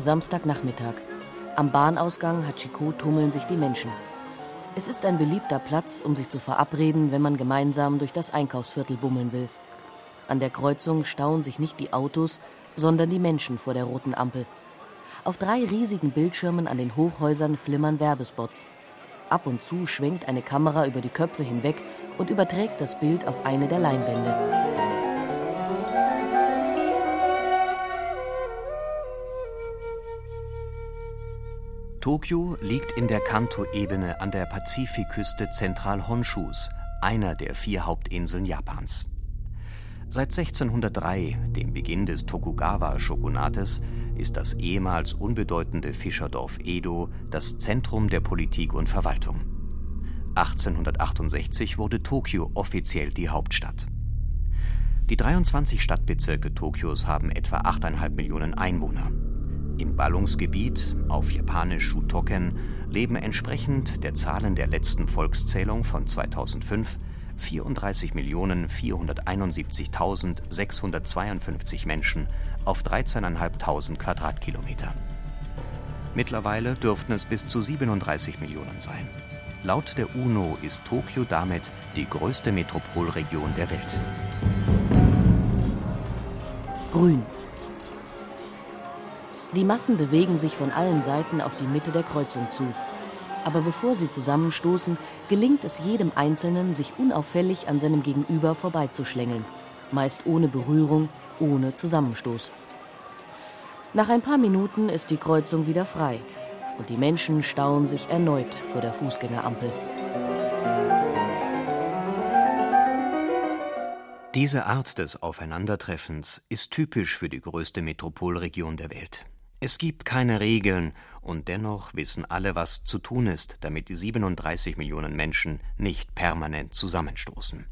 Samstagnachmittag. Am Bahnausgang Hachiko tummeln sich die Menschen. Es ist ein beliebter Platz, um sich zu verabreden, wenn man gemeinsam durch das Einkaufsviertel bummeln will. An der Kreuzung stauen sich nicht die Autos, sondern die Menschen vor der roten Ampel. Auf drei riesigen Bildschirmen an den Hochhäusern flimmern Werbespots. Ab und zu schwenkt eine Kamera über die Köpfe hinweg und überträgt das Bild auf eine der Leinwände. Tokio liegt in der Kanto-Ebene an der Pazifikküste Zentral-Honshus, einer der vier Hauptinseln Japans. Seit 1603, dem Beginn des Tokugawa-Shogunates, ist das ehemals unbedeutende Fischerdorf Edo das Zentrum der Politik und Verwaltung. 1868 wurde Tokio offiziell die Hauptstadt. Die 23 Stadtbezirke Tokios haben etwa 8,5 Millionen Einwohner. Im Ballungsgebiet, auf Japanisch Shutoken, leben entsprechend der Zahlen der letzten Volkszählung von 2005 34.471.652 Menschen auf 13.500 Quadratkilometer. Mittlerweile dürften es bis zu 37 Millionen sein. Laut der UNO ist Tokio damit die größte Metropolregion der Welt. Grün. Die Massen bewegen sich von allen Seiten auf die Mitte der Kreuzung zu. Aber bevor sie zusammenstoßen, gelingt es jedem Einzelnen, sich unauffällig an seinem Gegenüber vorbeizuschlängeln. Meist ohne Berührung, ohne Zusammenstoß. Nach ein paar Minuten ist die Kreuzung wieder frei und die Menschen stauen sich erneut vor der Fußgängerampel. Diese Art des Aufeinandertreffens ist typisch für die größte Metropolregion der Welt. Es gibt keine Regeln, und dennoch wissen alle, was zu tun ist, damit die 37 Millionen Menschen nicht permanent zusammenstoßen.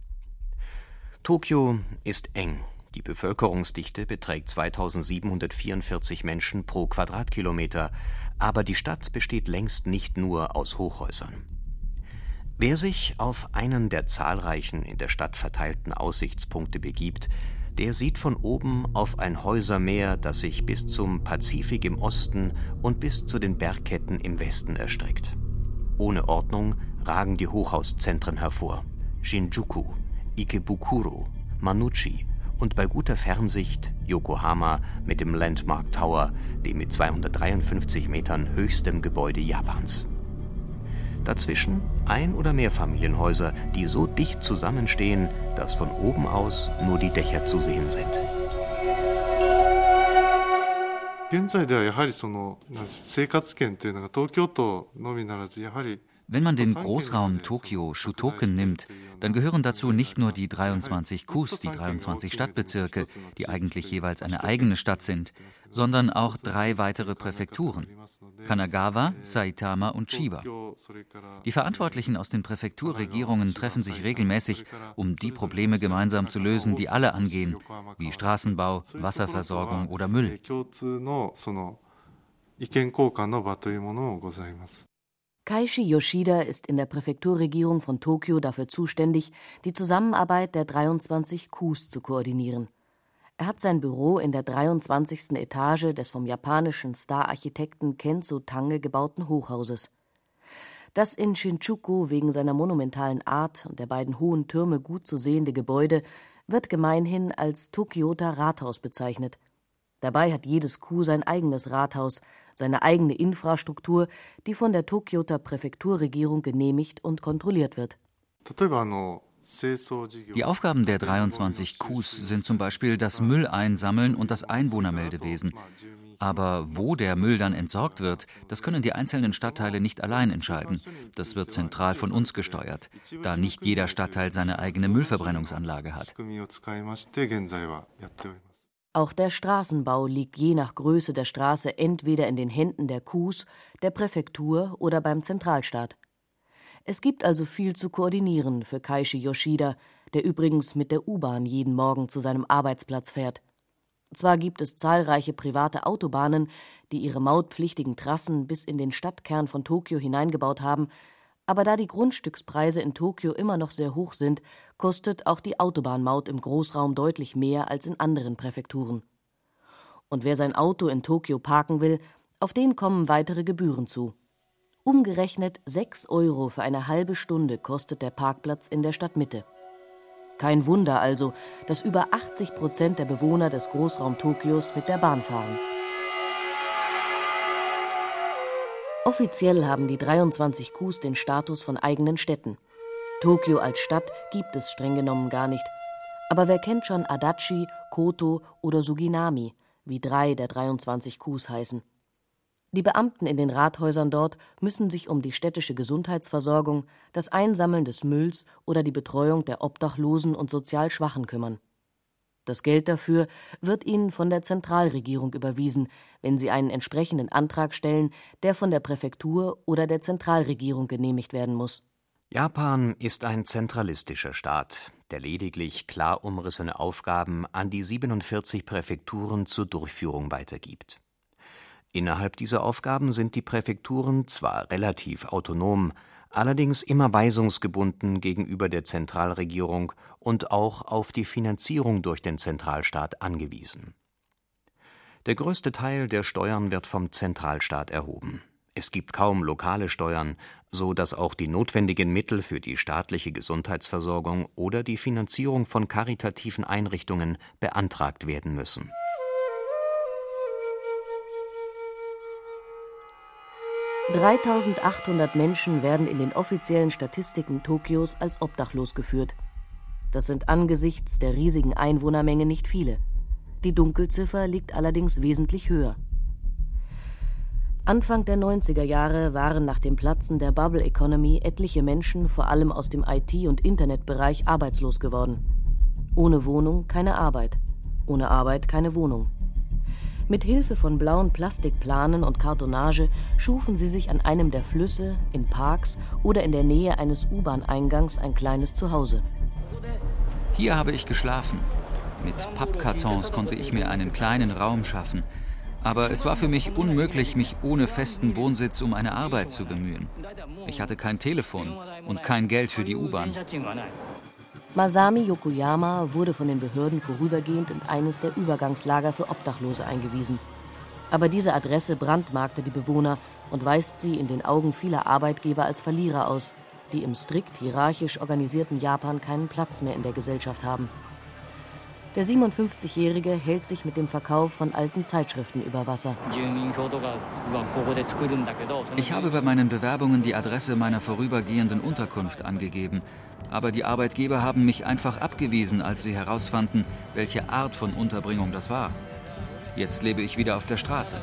Tokio ist eng. Die Bevölkerungsdichte beträgt 2744 Menschen pro Quadratkilometer, aber die Stadt besteht längst nicht nur aus Hochhäusern. Wer sich auf einen der zahlreichen in der Stadt verteilten Aussichtspunkte begibt, der sieht von oben auf ein Häusermeer, das sich bis zum Pazifik im Osten und bis zu den Bergketten im Westen erstreckt. Ohne Ordnung ragen die Hochhauszentren hervor: Shinjuku, Ikebukuro, Manuchi und bei guter Fernsicht Yokohama mit dem Landmark Tower, dem mit 253 Metern höchstem Gebäude Japans. Dazwischen ein oder mehr Familienhäuser, die so dicht zusammenstehen, dass von oben aus nur die Dächer zu sehen sind. 現在ではやはりその生活圏というのが東京都のみならずやはり Wenn man den Großraum Tokio Shutoken nimmt, dann gehören dazu nicht nur die 23 Kus, die 23 Stadtbezirke, die eigentlich jeweils eine eigene Stadt sind, sondern auch drei weitere Präfekturen: Kanagawa, Saitama und Chiba. Die Verantwortlichen aus den Präfekturregierungen treffen sich regelmäßig, um die Probleme gemeinsam zu lösen, die alle angehen, wie Straßenbau, Wasserversorgung oder Müll. 意見交換の場というものもございます。 Kaishi Yoshida ist in der Präfekturregierung von Tokio dafür zuständig, die Zusammenarbeit der 23 Kus zu koordinieren. Er hat sein Büro in der 23. Etage des vom japanischen Star-Architekten Kenzo Tange gebauten Hochhauses. Das in Shinjuku wegen seiner monumentalen Art und der beiden hohen Türme gut zu sehende Gebäude wird gemeinhin als Tokioter Rathaus bezeichnet. Dabei hat jedes Ku sein eigenes Rathaus, seine eigene Infrastruktur, die von der Tokioter Präfekturregierung genehmigt und kontrolliert wird. Die Aufgaben der 23 Qs sind zum Beispiel das Mülleinsammeln und das Einwohnermeldewesen. Aber wo der Müll dann entsorgt wird, das können die einzelnen Stadtteile nicht allein entscheiden. Das wird zentral von uns gesteuert, da nicht jeder Stadtteil seine eigene Müllverbrennungsanlage hat. Auch der Straßenbau liegt je nach Größe der Straße entweder in den Händen der Qs, der Präfektur oder beim Zentralstaat. Es gibt also viel zu koordinieren für Kaishi Yoshida, der übrigens mit der U-Bahn jeden Morgen zu seinem Arbeitsplatz fährt. Zwar gibt es zahlreiche private Autobahnen, die ihre mautpflichtigen Trassen bis in den Stadtkern von Tokio hineingebaut haben, aber da die Grundstückspreise in Tokio immer noch sehr hoch sind, kostet auch die Autobahnmaut im Großraum deutlich mehr als in anderen Präfekturen. Und wer sein Auto in Tokio parken will, auf den kommen weitere Gebühren zu. Umgerechnet 6 Euro für eine halbe Stunde kostet der Parkplatz in der Stadtmitte. Kein Wunder also, dass über 80 Prozent der Bewohner des Großraum Tokios mit der Bahn fahren. Offiziell haben die 23 Kus den Status von eigenen Städten. Tokio als Stadt gibt es streng genommen gar nicht. Aber wer kennt schon Adachi, Koto oder Suginami, wie drei der 23 Kus heißen? Die Beamten in den Rathäusern dort müssen sich um die städtische Gesundheitsversorgung, das Einsammeln des Mülls oder die Betreuung der Obdachlosen und sozial Schwachen kümmern. Das Geld dafür wird ihnen von der Zentralregierung überwiesen, wenn sie einen entsprechenden Antrag stellen, der von der Präfektur oder der Zentralregierung genehmigt werden muss. Japan ist ein zentralistischer Staat, der lediglich klar umrissene Aufgaben an die 47 Präfekturen zur Durchführung weitergibt. Innerhalb dieser Aufgaben sind die Präfekturen zwar relativ autonom, allerdings immer weisungsgebunden gegenüber der Zentralregierung und auch auf die Finanzierung durch den Zentralstaat angewiesen. Der größte Teil der Steuern wird vom Zentralstaat erhoben. Es gibt kaum lokale Steuern, so dass auch die notwendigen Mittel für die staatliche Gesundheitsversorgung oder die Finanzierung von karitativen Einrichtungen beantragt werden müssen 3800 Menschen werden in den offiziellen Statistiken Tokios als obdachlos geführt. Das sind angesichts der riesigen Einwohnermenge nicht viele. Die Dunkelziffer liegt allerdings wesentlich höher. Anfang der 90er Jahre waren nach dem Platzen der Bubble Economy etliche Menschen, vor allem aus dem IT- und Internetbereich, arbeitslos geworden. Ohne Wohnung keine Arbeit, ohne Arbeit keine Wohnung. Mit Hilfe von blauen Plastikplanen und Kartonage schufen sie sich an einem der Flüsse, in Parks oder in der Nähe eines U-Bahn-Eingangs ein kleines Zuhause. Hier habe ich geschlafen. Mit Pappkartons konnte ich mir einen kleinen Raum schaffen. Aber es war für mich unmöglich, mich ohne festen Wohnsitz um eine Arbeit zu bemühen. Ich hatte kein Telefon und kein Geld für die U-Bahn. Masami Yokoyama wurde von den Behörden vorübergehend in eines der Übergangslager für Obdachlose eingewiesen. Aber diese Adresse brandmarkte die Bewohner und weist sie in den Augen vieler Arbeitgeber als Verlierer aus, die im strikt hierarchisch organisierten Japan keinen Platz mehr in der Gesellschaft haben. Der 57-Jährige hält sich mit dem Verkauf von alten Zeitschriften über Wasser. Ich habe bei meinen Bewerbungen die Adresse meiner vorübergehenden Unterkunft angegeben. Aber die Arbeitgeber haben mich einfach abgewiesen, als sie herausfanden, welche Art von Unterbringung das war. Jetzt lebe ich wieder auf der Straße.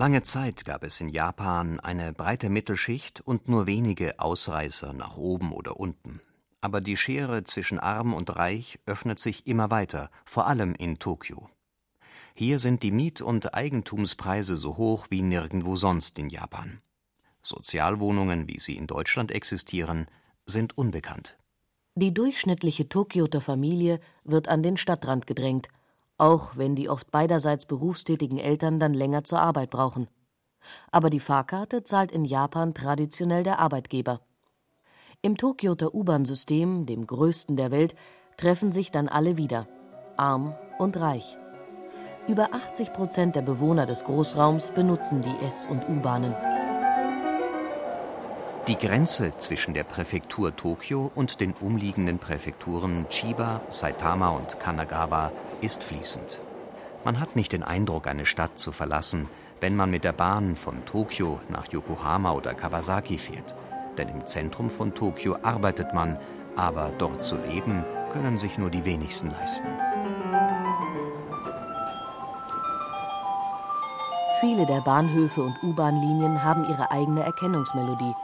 Lange Zeit gab es in Japan eine breite Mittelschicht und nur wenige Ausreißer nach oben oder unten. Aber die Schere zwischen Arm und Reich öffnet sich immer weiter, vor allem in Tokio. Hier sind die Miet- und Eigentumspreise so hoch wie nirgendwo sonst in Japan. Sozialwohnungen, wie sie in Deutschland existieren, sind unbekannt. Die durchschnittliche Tokioter Familie wird an den Stadtrand gedrängt auch wenn die oft beiderseits berufstätigen Eltern dann länger zur Arbeit brauchen. Aber die Fahrkarte zahlt in Japan traditionell der Arbeitgeber. Im Tokioter U-Bahn-System, dem größten der Welt, treffen sich dann alle wieder, arm und reich. Über 80 Prozent der Bewohner des Großraums benutzen die S- und U-Bahnen. Die Grenze zwischen der Präfektur Tokio und den umliegenden Präfekturen Chiba, Saitama und Kanagawa ist fließend. Man hat nicht den Eindruck, eine Stadt zu verlassen, wenn man mit der Bahn von Tokio nach Yokohama oder Kawasaki fährt. Denn im Zentrum von Tokio arbeitet man, aber dort zu leben können sich nur die wenigsten leisten. Viele der Bahnhöfe und U-Bahn-Linien haben ihre eigene Erkennungsmelodie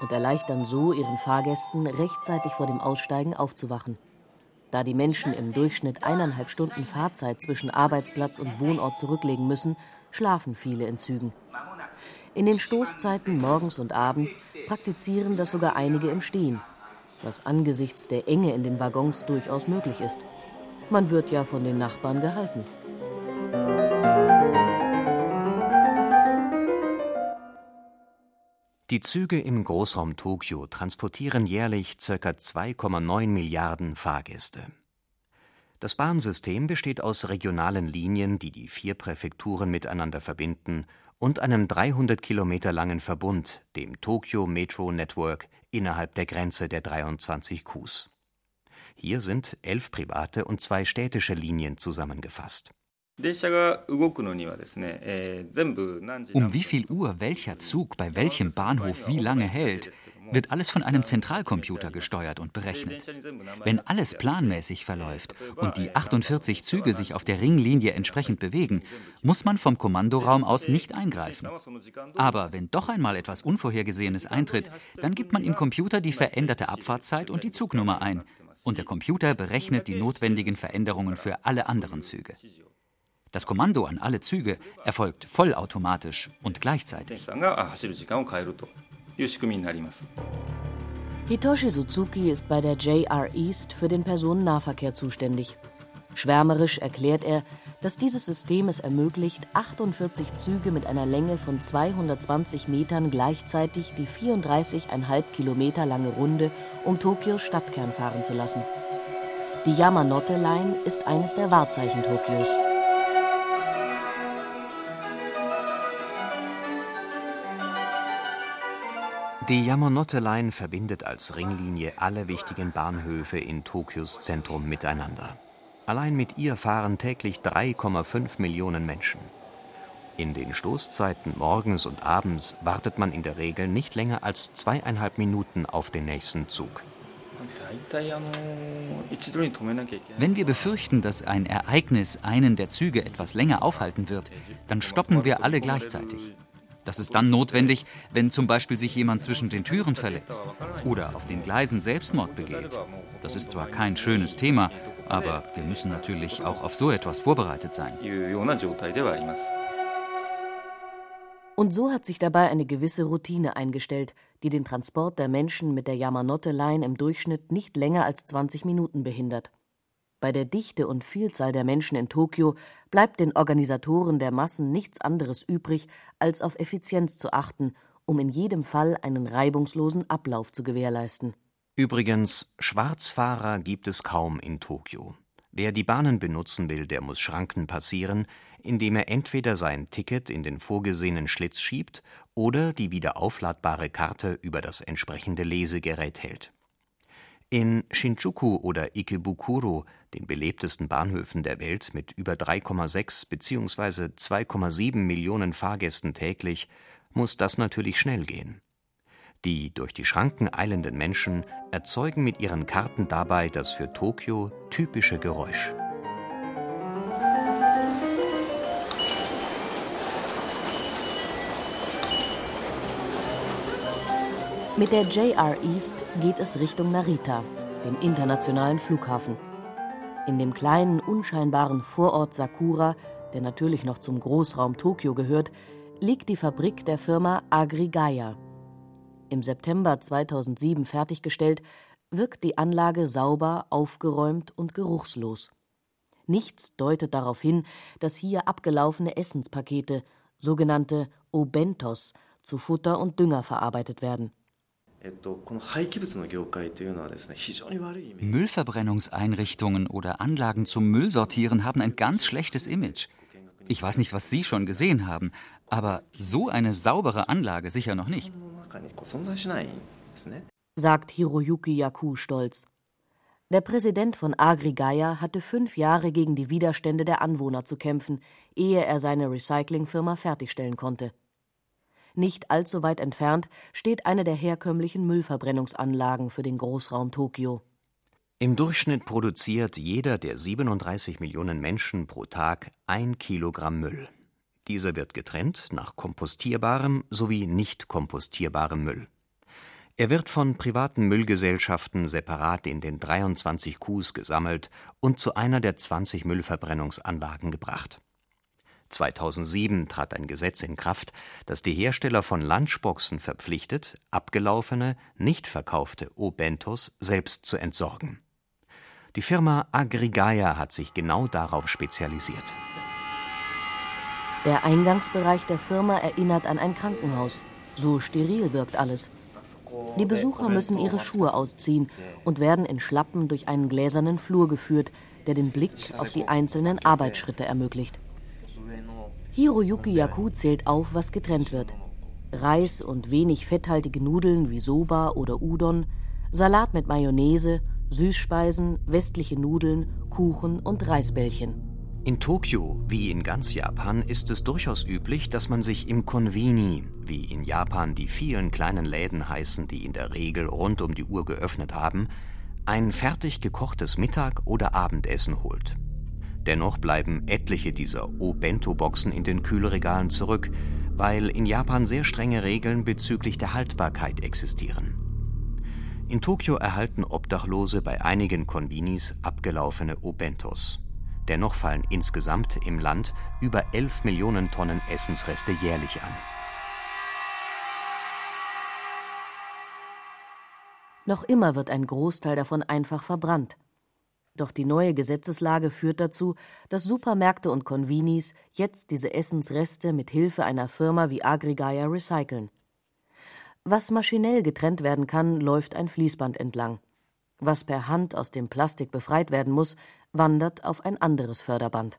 und erleichtern so ihren Fahrgästen, rechtzeitig vor dem Aussteigen aufzuwachen. Da die Menschen im Durchschnitt eineinhalb Stunden Fahrzeit zwischen Arbeitsplatz und Wohnort zurücklegen müssen, schlafen viele in Zügen. In den Stoßzeiten morgens und abends praktizieren das sogar einige im Stehen, was angesichts der Enge in den Waggons durchaus möglich ist. Man wird ja von den Nachbarn gehalten. Die Züge im Großraum Tokio transportieren jährlich ca. 2,9 Milliarden Fahrgäste. Das Bahnsystem besteht aus regionalen Linien, die die vier Präfekturen miteinander verbinden, und einem 300 Kilometer langen Verbund, dem Tokyo Metro Network, innerhalb der Grenze der 23 Qs. Hier sind elf private und zwei städtische Linien zusammengefasst um wie viel Uhr welcher Zug bei welchem Bahnhof wie lange hält, wird alles von einem Zentralcomputer gesteuert und berechnet. Wenn alles planmäßig verläuft und die 48 Züge sich auf der Ringlinie entsprechend bewegen, muss man vom Kommandoraum aus nicht eingreifen. Aber wenn doch einmal etwas Unvorhergesehenes eintritt, dann gibt man im Computer die veränderte Abfahrtszeit und die Zugnummer ein. Und der Computer berechnet die notwendigen Veränderungen für alle anderen Züge. Das Kommando an alle Züge erfolgt vollautomatisch und gleichzeitig. Hitoshi Suzuki ist bei der JR East für den Personennahverkehr zuständig. Schwärmerisch erklärt er, dass dieses System es ermöglicht, 48 Züge mit einer Länge von 220 Metern gleichzeitig die 34,5 Kilometer lange Runde um Tokios Stadtkern fahren zu lassen. Die Yamanote Line ist eines der Wahrzeichen Tokios. Die Yamanote Line verbindet als Ringlinie alle wichtigen Bahnhöfe in Tokios Zentrum miteinander. Allein mit ihr fahren täglich 3,5 Millionen Menschen. In den Stoßzeiten morgens und abends wartet man in der Regel nicht länger als zweieinhalb Minuten auf den nächsten Zug. Wenn wir befürchten, dass ein Ereignis einen der Züge etwas länger aufhalten wird, dann stoppen wir alle gleichzeitig. Das ist dann notwendig, wenn zum Beispiel sich jemand zwischen den Türen verletzt oder auf den Gleisen Selbstmord begeht. Das ist zwar kein schönes Thema, aber wir müssen natürlich auch auf so etwas vorbereitet sein. Und so hat sich dabei eine gewisse Routine eingestellt, die den Transport der Menschen mit der Yamanote Line im Durchschnitt nicht länger als 20 Minuten behindert. Bei der Dichte und Vielzahl der Menschen in Tokio bleibt den Organisatoren der Massen nichts anderes übrig, als auf Effizienz zu achten, um in jedem Fall einen reibungslosen Ablauf zu gewährleisten. Übrigens, Schwarzfahrer gibt es kaum in Tokio. Wer die Bahnen benutzen will, der muss Schranken passieren, indem er entweder sein Ticket in den vorgesehenen Schlitz schiebt oder die wieder aufladbare Karte über das entsprechende Lesegerät hält. In Shinjuku oder Ikebukuro, den belebtesten Bahnhöfen der Welt mit über 3,6 bzw. 2,7 Millionen Fahrgästen täglich, muss das natürlich schnell gehen. Die durch die Schranken eilenden Menschen erzeugen mit ihren Karten dabei das für Tokio typische Geräusch Mit der JR East geht es Richtung Narita, dem internationalen Flughafen. In dem kleinen, unscheinbaren Vorort Sakura, der natürlich noch zum Großraum Tokio gehört, liegt die Fabrik der Firma Agrigaya. Im September 2007 fertiggestellt, wirkt die Anlage sauber, aufgeräumt und geruchslos. Nichts deutet darauf hin, dass hier abgelaufene Essenspakete, sogenannte Obentos, zu Futter und Dünger verarbeitet werden. Müllverbrennungseinrichtungen oder Anlagen zum Müllsortieren haben ein ganz schlechtes Image. Ich weiß nicht, was Sie schon gesehen haben, aber so eine saubere Anlage sicher noch nicht. Sagt Hiroyuki Yaku stolz. Der Präsident von Agri-Gaia hatte fünf Jahre gegen die Widerstände der Anwohner zu kämpfen, ehe er seine Recyclingfirma fertigstellen konnte. Nicht allzu weit entfernt steht eine der herkömmlichen Müllverbrennungsanlagen für den Großraum Tokio. Im Durchschnitt produziert jeder der 37 Millionen Menschen pro Tag ein Kilogramm Müll. Dieser wird getrennt nach kompostierbarem sowie nicht kompostierbarem Müll. Er wird von privaten Müllgesellschaften separat in den 23 Qs gesammelt und zu einer der 20 Müllverbrennungsanlagen gebracht. 2007 trat ein Gesetz in Kraft, das die Hersteller von Lunchboxen verpflichtet, abgelaufene, nicht verkaufte O-Bentos selbst zu entsorgen. Die Firma Agrigaya hat sich genau darauf spezialisiert. Der Eingangsbereich der Firma erinnert an ein Krankenhaus. So steril wirkt alles. Die Besucher müssen ihre Schuhe ausziehen und werden in Schlappen durch einen gläsernen Flur geführt, der den Blick auf die einzelnen Arbeitsschritte ermöglicht. Hiroyuki Yaku zählt auf, was getrennt wird. Reis und wenig fetthaltige Nudeln wie Soba oder Udon, Salat mit Mayonnaise, Süßspeisen, westliche Nudeln, Kuchen und Reisbällchen. In Tokio, wie in ganz Japan, ist es durchaus üblich, dass man sich im Konvini, wie in Japan die vielen kleinen Läden heißen, die in der Regel rund um die Uhr geöffnet haben, ein fertig gekochtes Mittag- oder Abendessen holt. Dennoch bleiben etliche dieser O-Bento-Boxen in den Kühlregalen zurück, weil in Japan sehr strenge Regeln bezüglich der Haltbarkeit existieren. In Tokio erhalten Obdachlose bei einigen Konbinis abgelaufene O-Bentos. Dennoch fallen insgesamt im Land über 11 Millionen Tonnen Essensreste jährlich an. Noch immer wird ein Großteil davon einfach verbrannt. Doch die neue Gesetzeslage führt dazu, dass Supermärkte und Convinis jetzt diese Essensreste mit Hilfe einer Firma wie Agrigaya recyceln. Was maschinell getrennt werden kann, läuft ein Fließband entlang. Was per Hand aus dem Plastik befreit werden muss, wandert auf ein anderes Förderband.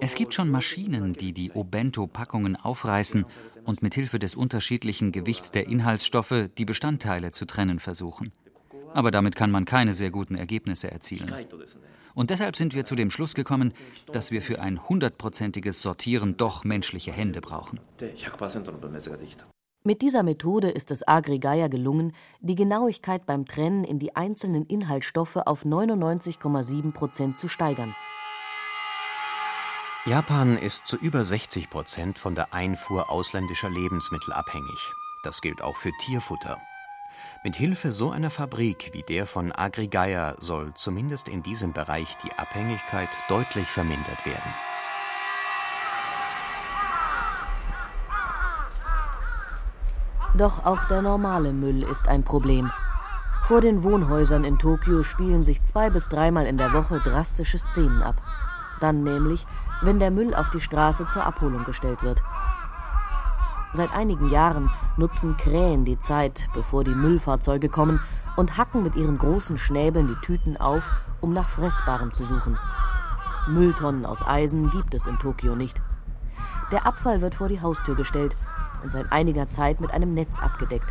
Es gibt schon Maschinen, die die Obento-Packungen aufreißen und mit Hilfe des unterschiedlichen Gewichts der Inhaltsstoffe die Bestandteile zu trennen versuchen. Aber damit kann man keine sehr guten Ergebnisse erzielen. Und deshalb sind wir zu dem Schluss gekommen, dass wir für ein hundertprozentiges Sortieren doch menschliche Hände brauchen. Mit dieser Methode ist es Agrigaya gelungen, die Genauigkeit beim Trennen in die einzelnen Inhaltsstoffe auf 99,7 Prozent zu steigern. Japan ist zu über 60 Prozent von der Einfuhr ausländischer Lebensmittel abhängig. Das gilt auch für Tierfutter. Mit Hilfe so einer Fabrik wie der von Agrigaya soll zumindest in diesem Bereich die Abhängigkeit deutlich vermindert werden. Doch auch der normale Müll ist ein Problem. Vor den Wohnhäusern in Tokio spielen sich zwei bis dreimal in der Woche drastische Szenen ab. Dann nämlich, wenn der Müll auf die Straße zur Abholung gestellt wird. Seit einigen Jahren nutzen Krähen die Zeit, bevor die Müllfahrzeuge kommen, und hacken mit ihren großen Schnäbeln die Tüten auf, um nach Fressbarem zu suchen. Mülltonnen aus Eisen gibt es in Tokio nicht. Der Abfall wird vor die Haustür gestellt und seit einiger Zeit mit einem Netz abgedeckt.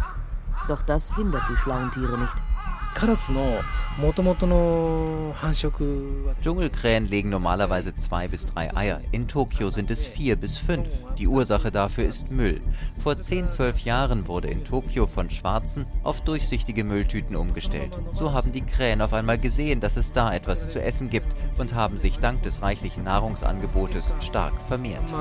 Doch das hindert die schlauen Tiere nicht. Dschungelkrähen legen normalerweise zwei bis drei Eier. In Tokio sind es vier bis fünf. Die Ursache dafür ist Müll. Vor 10, 12 Jahren wurde in Tokio von schwarzen auf durchsichtige Mülltüten umgestellt. So haben die Krähen auf einmal gesehen, dass es da etwas zu essen gibt und haben sich dank des reichlichen Nahrungsangebotes stark vermehrt.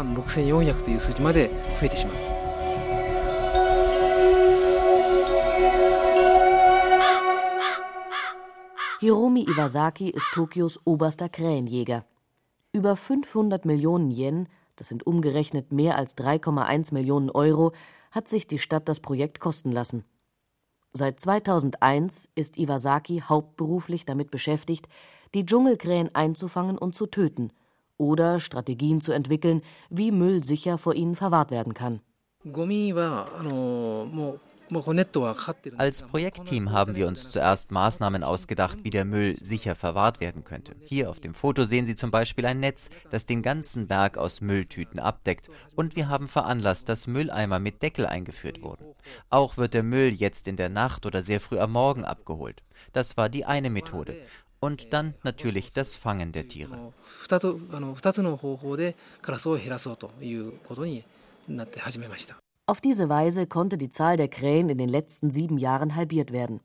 Hiromi Iwasaki ist Tokios oberster Krähenjäger. Über 500 Millionen Yen, das sind umgerechnet mehr als 3,1 Millionen Euro, hat sich die Stadt das Projekt kosten lassen. Seit 2001 ist Iwasaki hauptberuflich damit beschäftigt, die Dschungelkrähen einzufangen und zu töten oder Strategien zu entwickeln, wie Müll sicher vor ihnen verwahrt werden kann. Als Projektteam haben wir uns zuerst Maßnahmen ausgedacht, wie der Müll sicher verwahrt werden könnte. Hier auf dem Foto sehen Sie zum Beispiel ein Netz, das den ganzen Berg aus Mülltüten abdeckt. Und wir haben veranlasst, dass Mülleimer mit Deckel eingeführt wurden. Auch wird der Müll jetzt in der Nacht oder sehr früh am Morgen abgeholt. Das war die eine Methode. Und dann natürlich das Fangen der Tiere. Auf diese Weise konnte die Zahl der Krähen in den letzten sieben Jahren halbiert werden.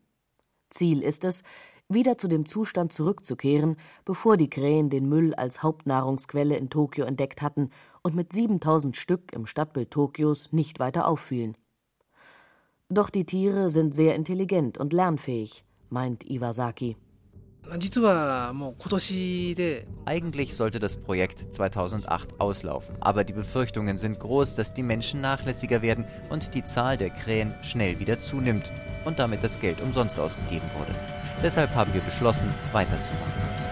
Ziel ist es, wieder zu dem Zustand zurückzukehren, bevor die Krähen den Müll als Hauptnahrungsquelle in Tokio entdeckt hatten und mit 7000 Stück im Stadtbild Tokios nicht weiter auffielen. Doch die Tiere sind sehr intelligent und lernfähig, meint Iwasaki. Eigentlich sollte das Projekt 2008 auslaufen, aber die Befürchtungen sind groß, dass die Menschen nachlässiger werden und die Zahl der Krähen schnell wieder zunimmt und damit das Geld umsonst ausgegeben wurde. Deshalb haben wir beschlossen, weiterzumachen.